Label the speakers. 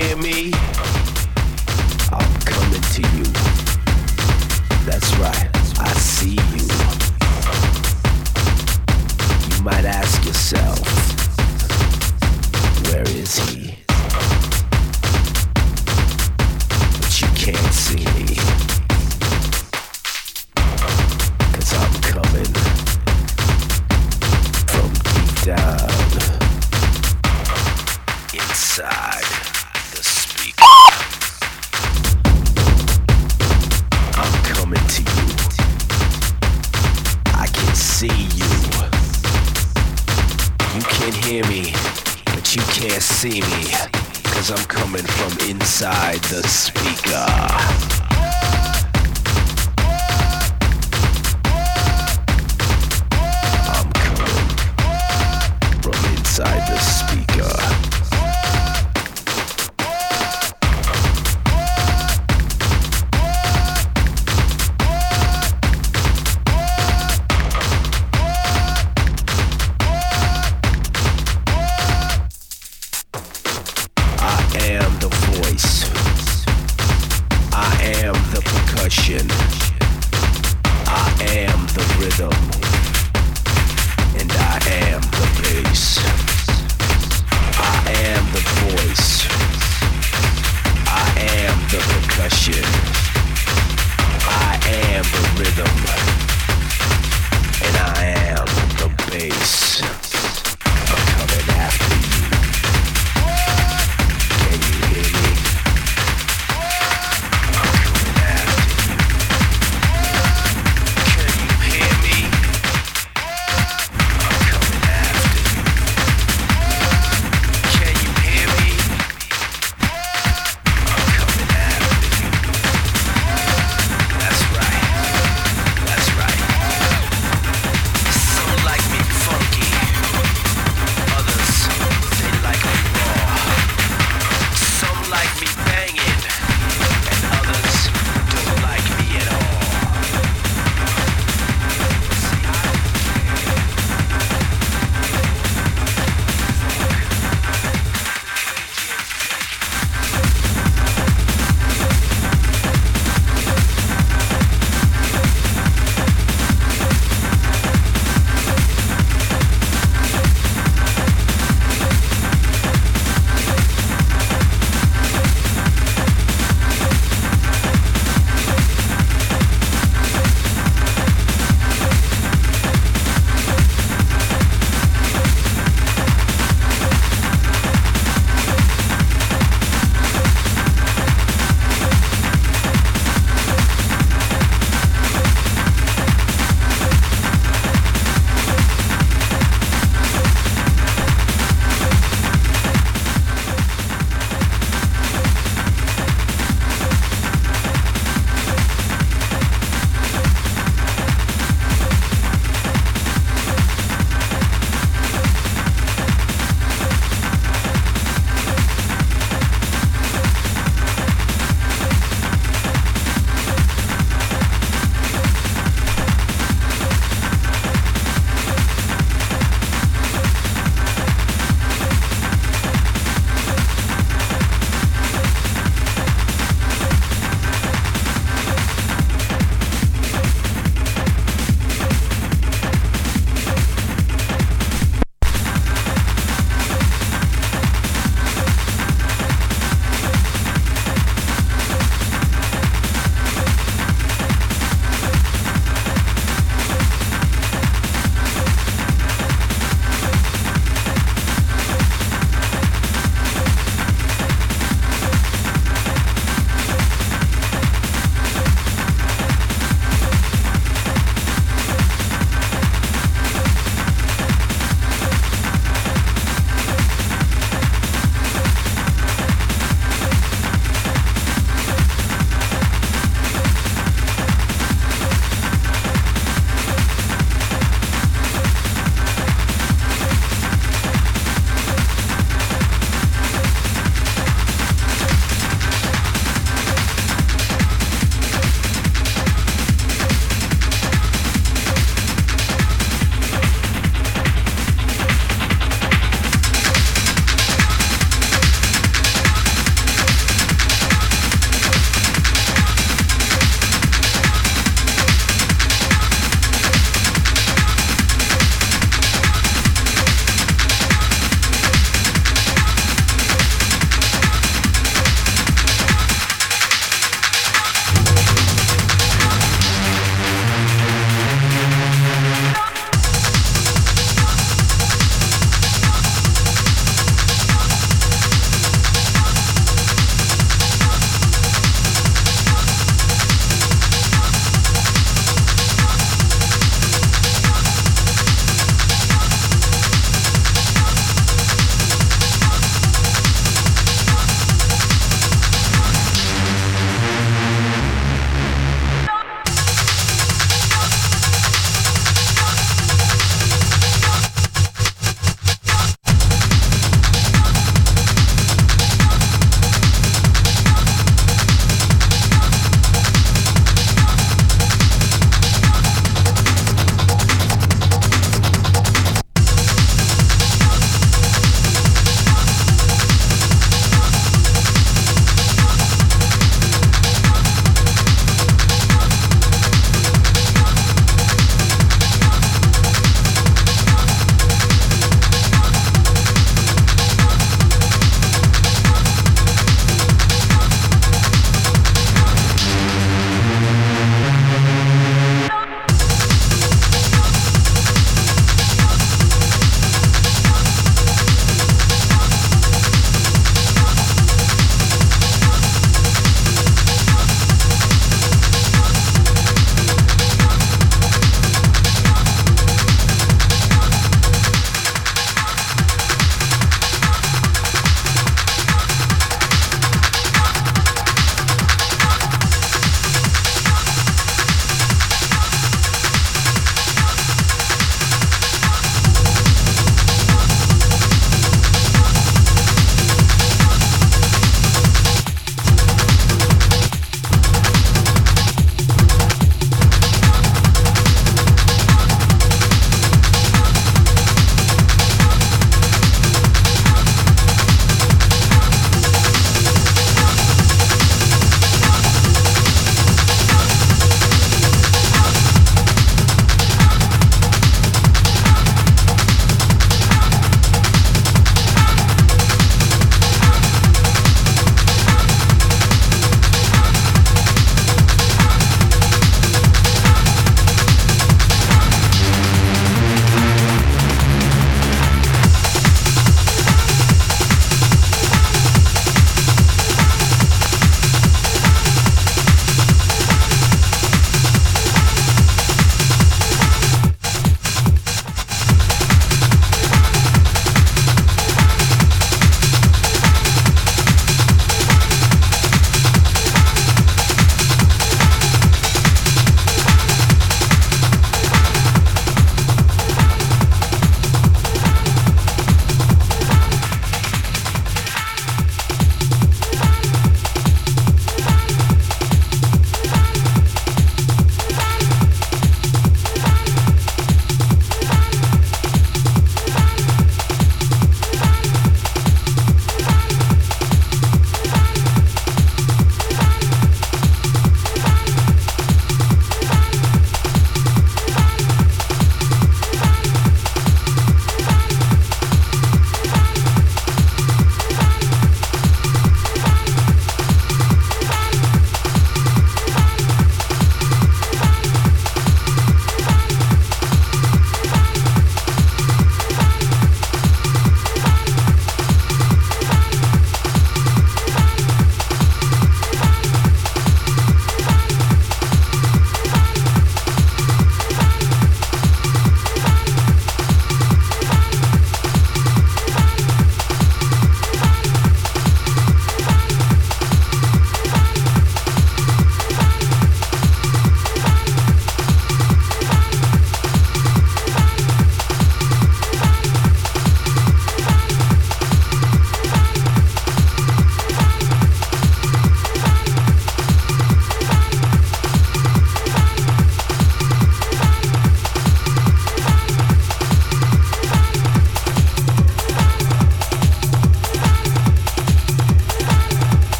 Speaker 1: hear me?